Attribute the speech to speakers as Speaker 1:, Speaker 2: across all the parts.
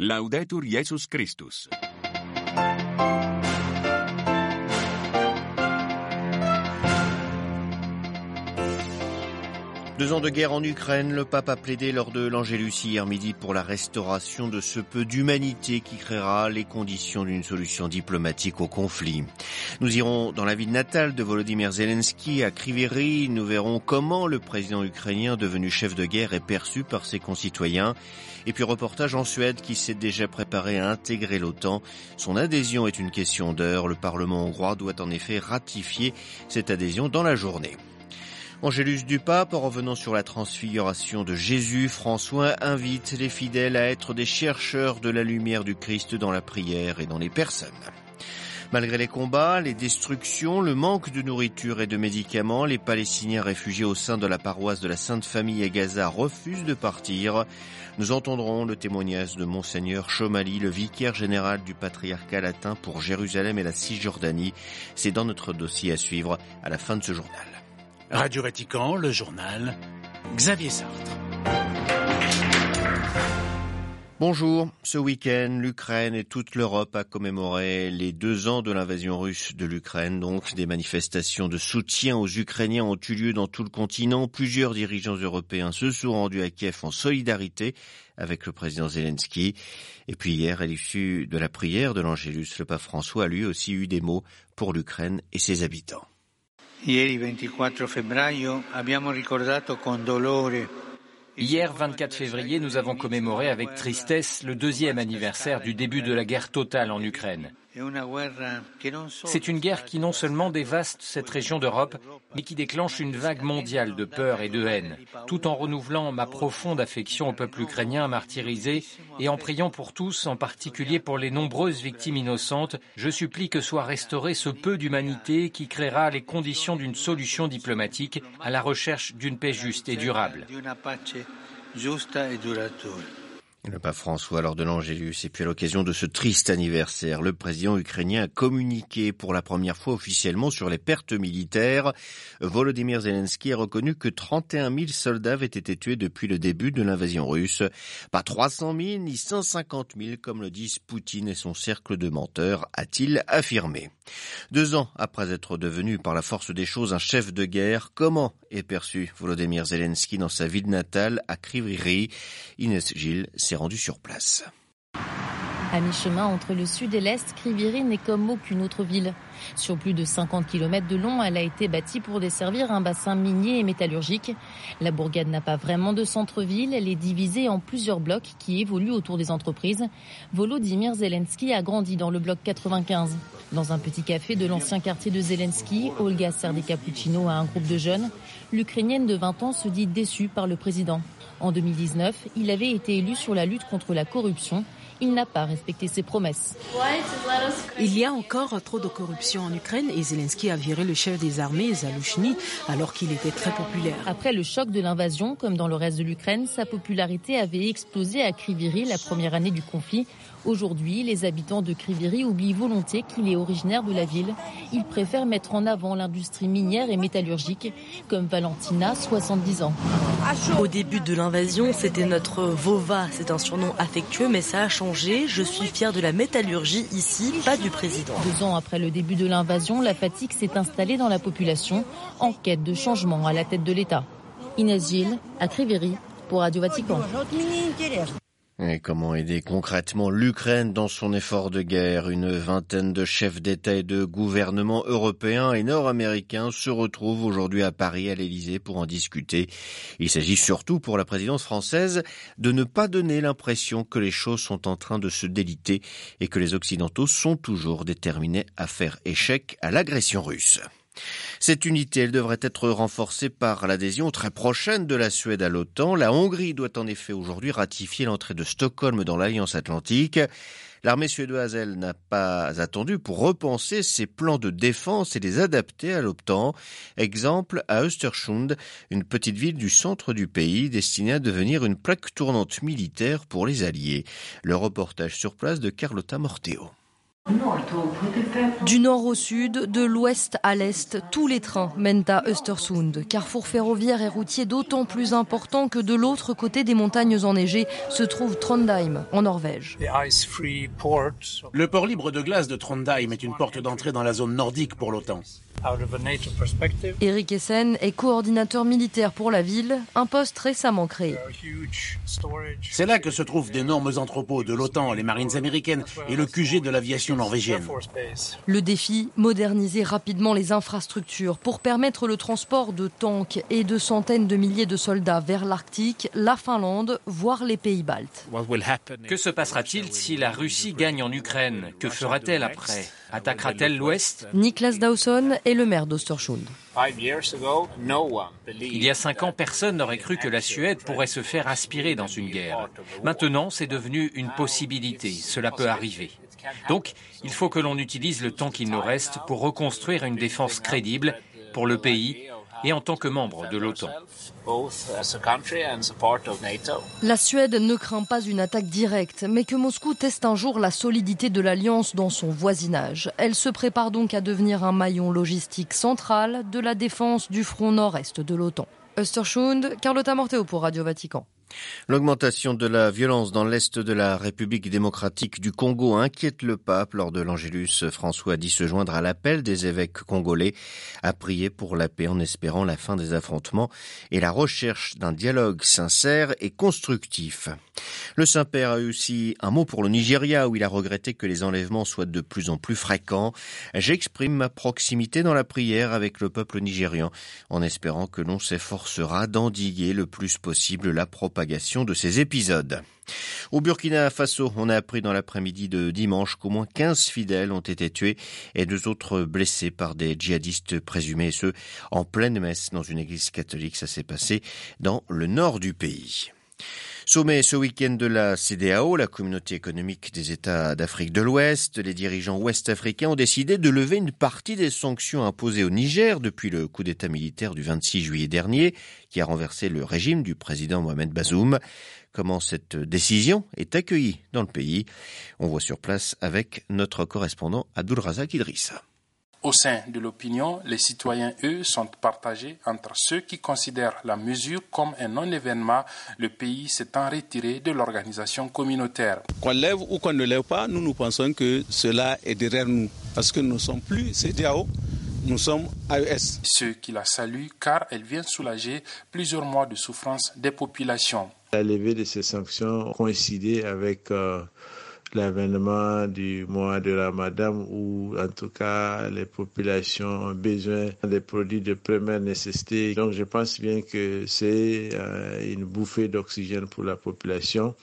Speaker 1: Laudetur Jesus Christus.
Speaker 2: Deux ans de guerre en Ukraine, le pape a plaidé lors de l'Angélus hier midi pour la restauration de ce peu d'humanité qui créera les conditions d'une solution diplomatique au conflit. Nous irons dans la ville natale de Volodymyr Zelensky à Kriviri. Nous verrons comment le président ukrainien devenu chef de guerre est perçu par ses concitoyens. Et puis reportage en Suède qui s'est déjà préparé à intégrer l'OTAN. Son adhésion est une question d'heure. Le Parlement hongrois doit en effet ratifier cette adhésion dans la journée. Angélus du Pape, en revenant sur la transfiguration de Jésus, François invite les fidèles à être des chercheurs de la lumière du Christ dans la prière et dans les personnes. Malgré les combats, les destructions, le manque de nourriture et de médicaments, les Palestiniens réfugiés au sein de la paroisse de la Sainte Famille à Gaza refusent de partir. Nous entendrons le témoignage de Monseigneur Chomali, le vicaire général du patriarcat latin pour Jérusalem et la Cisjordanie. C'est dans notre dossier à suivre à la fin de ce journal.
Speaker 3: Radio Vatican, le journal, Xavier Sartre.
Speaker 2: Bonjour. Ce week-end, l'Ukraine et toute l'Europe a commémoré les deux ans de l'invasion russe de l'Ukraine. Donc, des manifestations de soutien aux Ukrainiens ont eu lieu dans tout le continent. Plusieurs dirigeants européens se sont rendus à Kiev en solidarité avec le président Zelensky. Et puis hier, à l'issue de la prière de l'Angélus, le pape François a lui aussi eu des mots pour l'Ukraine et ses habitants.
Speaker 4: Hier, 24 février, nous avons commémoré avec tristesse le deuxième anniversaire du début de la guerre totale en Ukraine. C'est une guerre qui non seulement dévaste cette région d'Europe, mais qui déclenche une vague mondiale de peur et de haine, tout en renouvelant ma profonde affection au peuple ukrainien martyrisé et en priant pour tous, en particulier pour les nombreuses victimes innocentes, je supplie que soit restauré ce peu d'humanité qui créera les conditions d'une solution diplomatique à la recherche d'une paix juste et durable.
Speaker 2: Le pape François lors de l'Angélus et puis à l'occasion de ce triste anniversaire, le président ukrainien a communiqué pour la première fois officiellement sur les pertes militaires. Volodymyr Zelensky a reconnu que 31 000 soldats avaient été tués depuis le début de l'invasion russe. Pas 300 000 ni 150 000 comme le disent Poutine et son cercle de menteurs, a-t-il affirmé. Deux ans après être devenu par la force des choses un chef de guerre, comment est perçu Volodymyr Zelensky dans sa ville natale à Kriviri Inès Gilles rendue sur place.
Speaker 5: À mi-chemin entre le sud et l'est, Kriviri n'est comme aucune autre ville. Sur plus de 50 km de long, elle a été bâtie pour desservir un bassin minier et métallurgique. La bourgade n'a pas vraiment de centre-ville, elle est divisée en plusieurs blocs qui évoluent autour des entreprises. Volodymyr Zelensky a grandi dans le bloc 95. Dans un petit café de l'ancien quartier de Zelensky, Olga sert des cappuccinos à un groupe de jeunes. L'Ukrainienne de 20 ans se dit déçue par le président. En 2019, il avait été élu sur la lutte contre la corruption. Il n'a pas respecté ses promesses.
Speaker 6: Il y a encore trop de corruption en Ukraine et Zelensky a viré le chef des armées, Zalushny, alors qu'il était très populaire.
Speaker 5: Après le choc de l'invasion, comme dans le reste de l'Ukraine, sa popularité avait explosé à Kriviri la première année du conflit. Aujourd'hui, les habitants de Kriviri oublient volontiers qu'il est originaire de la ville. Ils préfèrent mettre en avant l'industrie minière et métallurgique, comme Valentina, 70 ans.
Speaker 7: Au début de l'invasion, c'était notre Vova. C'est un surnom affectueux, mais ça a changé. Je suis fier de la métallurgie ici, pas du président.
Speaker 5: Deux ans après le début de l'invasion, la fatigue s'est installée dans la population, en quête de changement à la tête de l'État. Inès Gilles, à Kriviri, pour Radio Vatican.
Speaker 2: Et comment aider concrètement l'Ukraine dans son effort de guerre? Une vingtaine de chefs d'État et de gouvernements européens et nord-américains se retrouvent aujourd'hui à Paris, à l'Élysée, pour en discuter. Il s'agit surtout pour la présidence française de ne pas donner l'impression que les choses sont en train de se déliter et que les Occidentaux sont toujours déterminés à faire échec à l'agression russe. Cette unité, elle devrait être renforcée par l'adhésion très prochaine de la Suède à l'OTAN. La Hongrie doit en effet aujourd'hui ratifier l'entrée de Stockholm dans l'Alliance Atlantique. L'armée suédoise, elle, n'a pas attendu pour repenser ses plans de défense et les adapter à l'OTAN. Exemple à Östersund, une petite ville du centre du pays destinée à devenir une plaque tournante militaire pour les Alliés. Le reportage sur place de Carlotta Morteo.
Speaker 7: Du nord au sud, de l'ouest à l'est, tous les trains mènent à Östersund, carrefour ferroviaire et routier d'autant plus important que de l'autre côté des montagnes enneigées se trouve Trondheim, en Norvège.
Speaker 3: Le port libre de glace de Trondheim est une porte d'entrée dans la zone nordique pour l'OTAN.
Speaker 7: Eric Essen est coordinateur militaire pour la ville, un poste récemment créé.
Speaker 3: C'est là que se trouvent d'énormes entrepôts de l'OTAN, les marines américaines et le QG de l'aviation norvégienne.
Speaker 7: Le défi, moderniser rapidement les infrastructures pour permettre le transport de tanks et de centaines de milliers de soldats vers l'Arctique, la Finlande, voire les pays baltes.
Speaker 4: Que se passera-t-il si la Russie gagne en Ukraine? Que fera-t-elle après? Attaquera-t-elle l'Ouest
Speaker 7: Niklas Dawson est le maire d'Ostersund.
Speaker 4: Il y a cinq ans, personne n'aurait cru que la Suède pourrait se faire aspirer dans une guerre. Maintenant, c'est devenu une possibilité. Cela peut arriver. Donc, il faut que l'on utilise le temps qu'il nous reste pour reconstruire une défense crédible pour le pays et en tant que membre de l'OTAN.
Speaker 7: La Suède ne craint pas une attaque directe, mais que Moscou teste un jour la solidité de l'alliance dans son voisinage. Elle se prépare donc à devenir un maillon logistique central de la défense du front nord-est de l'OTAN. Östersund, Carlotta Morteo pour Radio Vatican.
Speaker 2: L'augmentation de la violence dans l'est de la République démocratique du Congo inquiète le pape. Lors de l'Angélus, François dit se joindre à l'appel des évêques congolais à prier pour la paix en espérant la fin des affrontements et la recherche d'un dialogue sincère et constructif. Le Saint-Père a eu aussi un mot pour le Nigeria où il a regretté que les enlèvements soient de plus en plus fréquents. J'exprime ma proximité dans la prière avec le peuple nigérian en espérant que l'on s'efforcera d'endiguer le plus possible la de ces épisodes. Au Burkina Faso, on a appris dans l'après-midi de dimanche qu'au moins 15 fidèles ont été tués et deux autres blessés par des djihadistes présumés, et ce, en pleine messe dans une église catholique. Ça s'est passé dans le nord du pays. Sommet ce week-end de la CDAO, la communauté économique des États d'Afrique de l'Ouest. Les dirigeants ouest-africains ont décidé de lever une partie des sanctions imposées au Niger depuis le coup d'État militaire du 26 juillet dernier, qui a renversé le régime du président Mohamed Bazoum. Comment cette décision est accueillie dans le pays? On voit sur place avec notre correspondant Abdul Razak Idrissa.
Speaker 8: Au sein de l'opinion, les citoyens, eux, sont partagés entre ceux qui considèrent la mesure comme un non-événement, le pays s'étant retiré de l'organisation communautaire.
Speaker 9: Qu'on lève ou qu'on ne lève pas, nous, nous pensons que cela est derrière nous, parce que nous ne sommes plus CDAO, nous sommes AES.
Speaker 8: Ceux qui la saluent car elle vient soulager plusieurs mois de souffrance des populations.
Speaker 10: La levée de ces sanctions coïncidait avec... Euh, l'avènement du mois de Ramadan où en tout cas les populations ont besoin des produits de première nécessité. Donc je pense bien que c'est euh, une bouffée d'oxygène pour la population.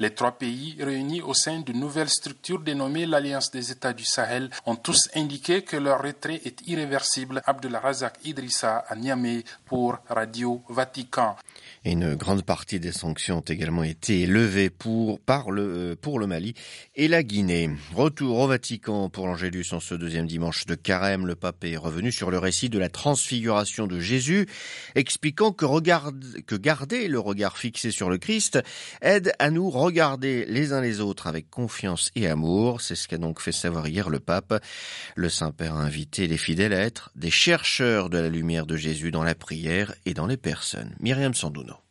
Speaker 8: Les trois pays réunis au sein d'une nouvelle structure dénommée l'Alliance des États du Sahel ont tous indiqué que leur retrait est irréversible. Abdullah Razak Idrissa à Niamey pour Radio Vatican.
Speaker 2: Et une grande partie des sanctions ont également été levées pour, par le, euh, pour le Mali et la Guinée. Retour au Vatican pour l'Angélus en ce deuxième dimanche de carême. Le pape est revenu sur le récit de la transfiguration de Jésus, expliquant que, regarde, que garder le regard fixé sur le Christ aide à nous regarder les uns les autres avec confiance et amour. C'est ce qu'a donc fait savoir hier le pape. Le Saint-Père a invité les fidèles à être des chercheurs de la lumière de Jésus dans la prière et dans les personnes. Sandoun.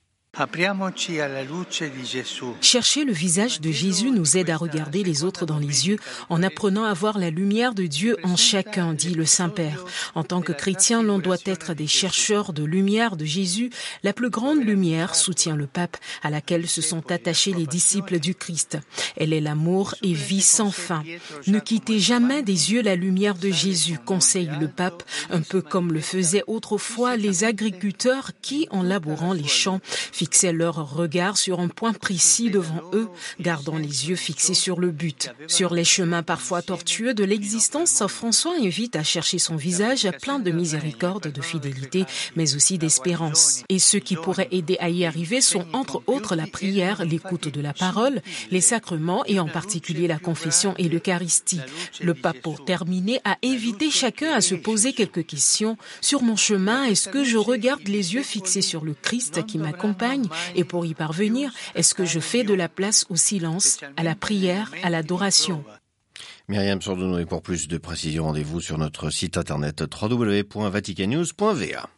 Speaker 6: Chercher le visage de Jésus nous aide à regarder les autres dans les yeux en apprenant à voir la lumière de Dieu en chacun, dit le Saint-Père. En tant que chrétien, l'on doit être des chercheurs de lumière de Jésus, la plus grande lumière, soutient le pape, à laquelle se sont attachés les disciples du Christ. Elle est l'amour et vie sans fin. Ne quittez jamais des yeux la lumière de Jésus, conseille le pape, un peu comme le faisaient autrefois les agriculteurs qui, en labourant les champs, fixaient leur regard sur un point précis devant eux, gardant les yeux fixés sur le but. Sur les chemins parfois tortueux de l'existence, François invite à chercher son visage plein de miséricorde, de fidélité, mais aussi d'espérance. Et ceux qui pourraient aider à y arriver sont entre autres la prière, l'écoute de la parole, les sacrements et en particulier la confession et l'Eucharistie. Le pape, pour terminer, a invité chacun à se poser quelques questions. Sur mon chemin, est-ce que je regarde les yeux fixés sur le Christ qui m'accompagne? Et pour y parvenir, est-ce que je fais de la place au silence, à la prière, à l'adoration?
Speaker 2: Myriam Sordono et pour plus de précisions, rendez-vous sur notre site internet www.vaticannews.va.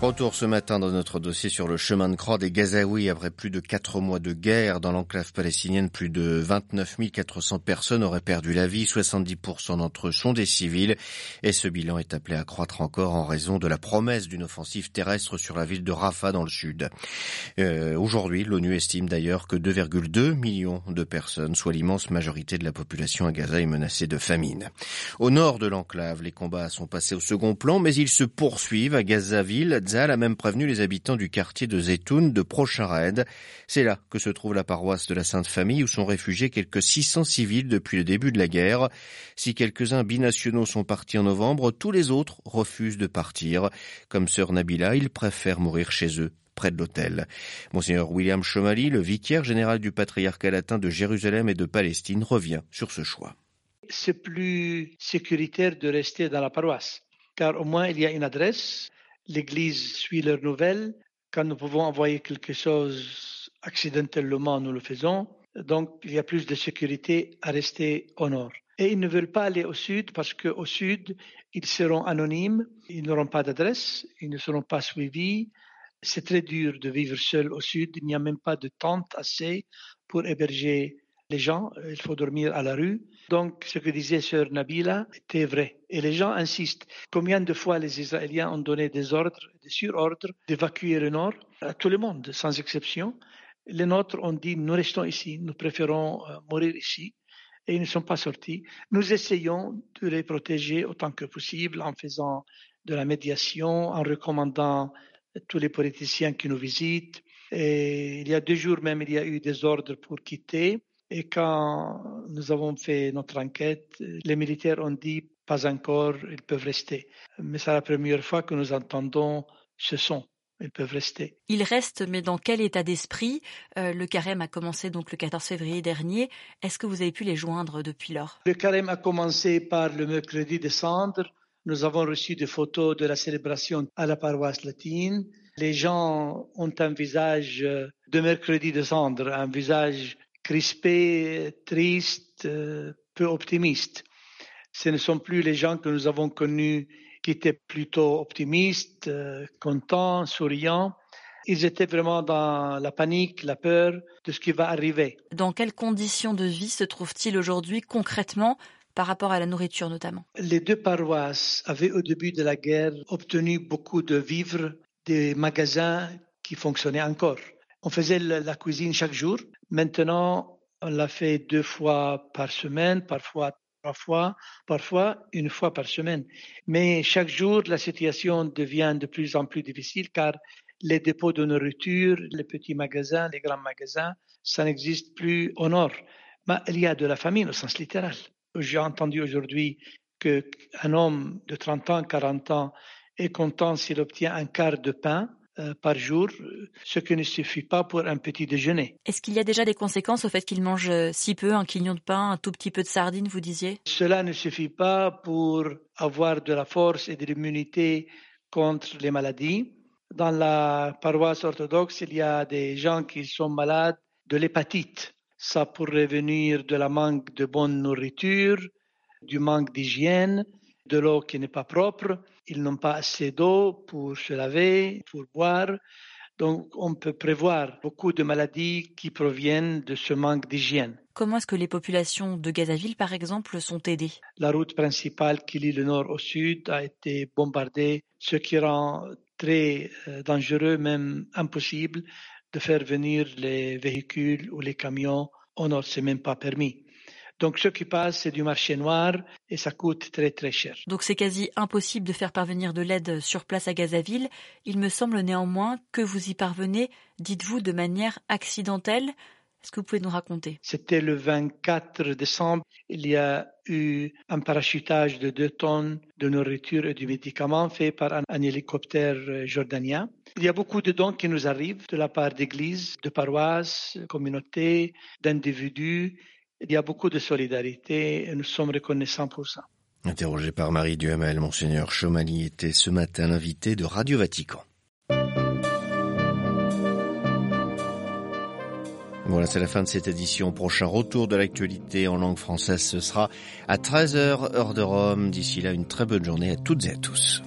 Speaker 2: Retour ce matin dans notre dossier sur le chemin de croix des Gazaouis. Après plus de quatre mois de guerre dans l'enclave palestinienne, plus de 29 400 personnes auraient perdu la vie. 70% d'entre eux sont des civils. Et ce bilan est appelé à croître encore en raison de la promesse d'une offensive terrestre sur la ville de Rafah dans le sud. Euh, Aujourd'hui, l'ONU estime d'ailleurs que 2,2 millions de personnes, soit l'immense majorité de la population à Gaza, est menacée de famine. Au nord de l'enclave, les combats sont passés au second plan, mais ils se poursuivent à Gazaville a même prévenu les habitants du quartier de Zetoun de Prochared. C'est là que se trouve la paroisse de la Sainte Famille où sont réfugiés quelques 600 civils depuis le début de la guerre. Si quelques-uns binationaux sont partis en novembre, tous les autres refusent de partir. Comme sœur Nabila, ils préfèrent mourir chez eux près de l'hôtel. Monseigneur William Chomali, le vicaire général du patriarcat latin de Jérusalem et de Palestine, revient sur ce choix.
Speaker 11: C'est plus sécuritaire de rester dans la paroisse, car au moins il y a une adresse, l'Église suit leurs nouvelles. Quand nous pouvons envoyer quelque chose accidentellement, nous le faisons. Donc, il y a plus de sécurité à rester au nord. Et ils ne veulent pas aller au sud parce qu'au sud, ils seront anonymes, ils n'auront pas d'adresse, ils ne seront pas suivis. C'est très dur de vivre seul au sud. Il n'y a même pas de tente assez pour héberger les gens. Il faut dormir à la rue. Donc, ce que disait Sœur Nabila était vrai. Et les gens insistent. Combien de fois les Israéliens ont donné des ordres, des surordres d'évacuer le nord à tout le monde, sans exception. Les nôtres ont dit, nous restons ici, nous préférons euh, mourir ici. Et ils ne sont pas sortis. Nous essayons de les protéger autant que possible en faisant de la médiation, en recommandant tous les politiciens qui nous visitent. Et il y a deux jours même, il y a eu des ordres pour quitter. Et quand nous avons fait notre enquête, les militaires ont dit pas encore, ils peuvent rester. Mais c'est la première fois que nous entendons ce son. Ils peuvent rester.
Speaker 12: Ils restent, mais dans quel état d'esprit? Euh, Le carême a commencé donc le 14 février dernier. Est-ce que vous avez pu les joindre depuis lors?
Speaker 11: Le carême a commencé par le mercredi de cendre. Nous avons reçu des photos de la célébration à la paroisse latine. Les gens ont un visage de mercredi de cendre, un visage crispés, tristes, euh, peu optimistes. Ce ne sont plus les gens que nous avons connus qui étaient plutôt optimistes, euh, contents, souriants. Ils étaient vraiment dans la panique, la peur de ce qui va arriver.
Speaker 12: Dans quelles conditions de vie se trouvent-ils aujourd'hui concrètement par rapport à la nourriture notamment?
Speaker 11: Les deux paroisses avaient au début de la guerre obtenu beaucoup de vivres des magasins qui fonctionnaient encore. On faisait la cuisine chaque jour. Maintenant, on l'a fait deux fois par semaine, parfois trois fois, parfois une fois par semaine. Mais chaque jour, la situation devient de plus en plus difficile car les dépôts de nourriture, les petits magasins, les grands magasins, ça n'existe plus au nord. Mais il y a de la famine au sens littéral. J'ai entendu aujourd'hui qu'un homme de 30 ans, 40 ans est content s'il obtient un quart de pain par jour, ce qui ne suffit pas pour un petit déjeuner.
Speaker 12: Est-ce qu'il y a déjà des conséquences au fait qu'il mange euh, si peu, un quignon de pain, un tout petit peu de sardines, vous disiez?
Speaker 11: Cela ne suffit pas pour avoir de la force et de l'immunité contre les maladies. Dans la paroisse orthodoxe, il y a des gens qui sont malades de l'hépatite. Ça pourrait venir de la manque de bonne nourriture, du manque d'hygiène, de l'eau qui n'est pas propre. Ils n'ont pas assez d'eau pour se laver, pour boire. Donc, on peut prévoir beaucoup de maladies qui proviennent de ce manque d'hygiène.
Speaker 12: Comment est-ce que les populations de Gazaville, par exemple, sont aidées?
Speaker 11: La route principale qui lie le nord au sud a été bombardée, ce qui rend très euh, dangereux, même impossible, de faire venir les véhicules ou les camions au nord. C'est même pas permis. Donc ce qui passe, c'est du marché noir et ça coûte très très cher.
Speaker 12: Donc c'est quasi impossible de faire parvenir de l'aide sur place à Gazaville. Il me semble néanmoins que vous y parvenez, dites-vous, de manière accidentelle. Est-ce que vous pouvez nous raconter?
Speaker 11: C'était le 24 décembre. Il y a eu un parachutage de deux tonnes de nourriture et de médicaments fait par un, un, hélicoptère jordanien. Il y a beaucoup de dons qui nous arrivent de la part d'églises, de paroisses, communautés, d'individus il y a beaucoup de solidarité et nous sommes reconnaissants pour ça.
Speaker 2: Interrogé par Marie Duhamel, Monseigneur Chomali était ce matin l'invité de Radio Vatican. Voilà, c'est la fin de cette édition. Prochain retour de l'actualité en langue française, ce sera à 13h heure de Rome. D'ici là, une très bonne journée à toutes et à tous.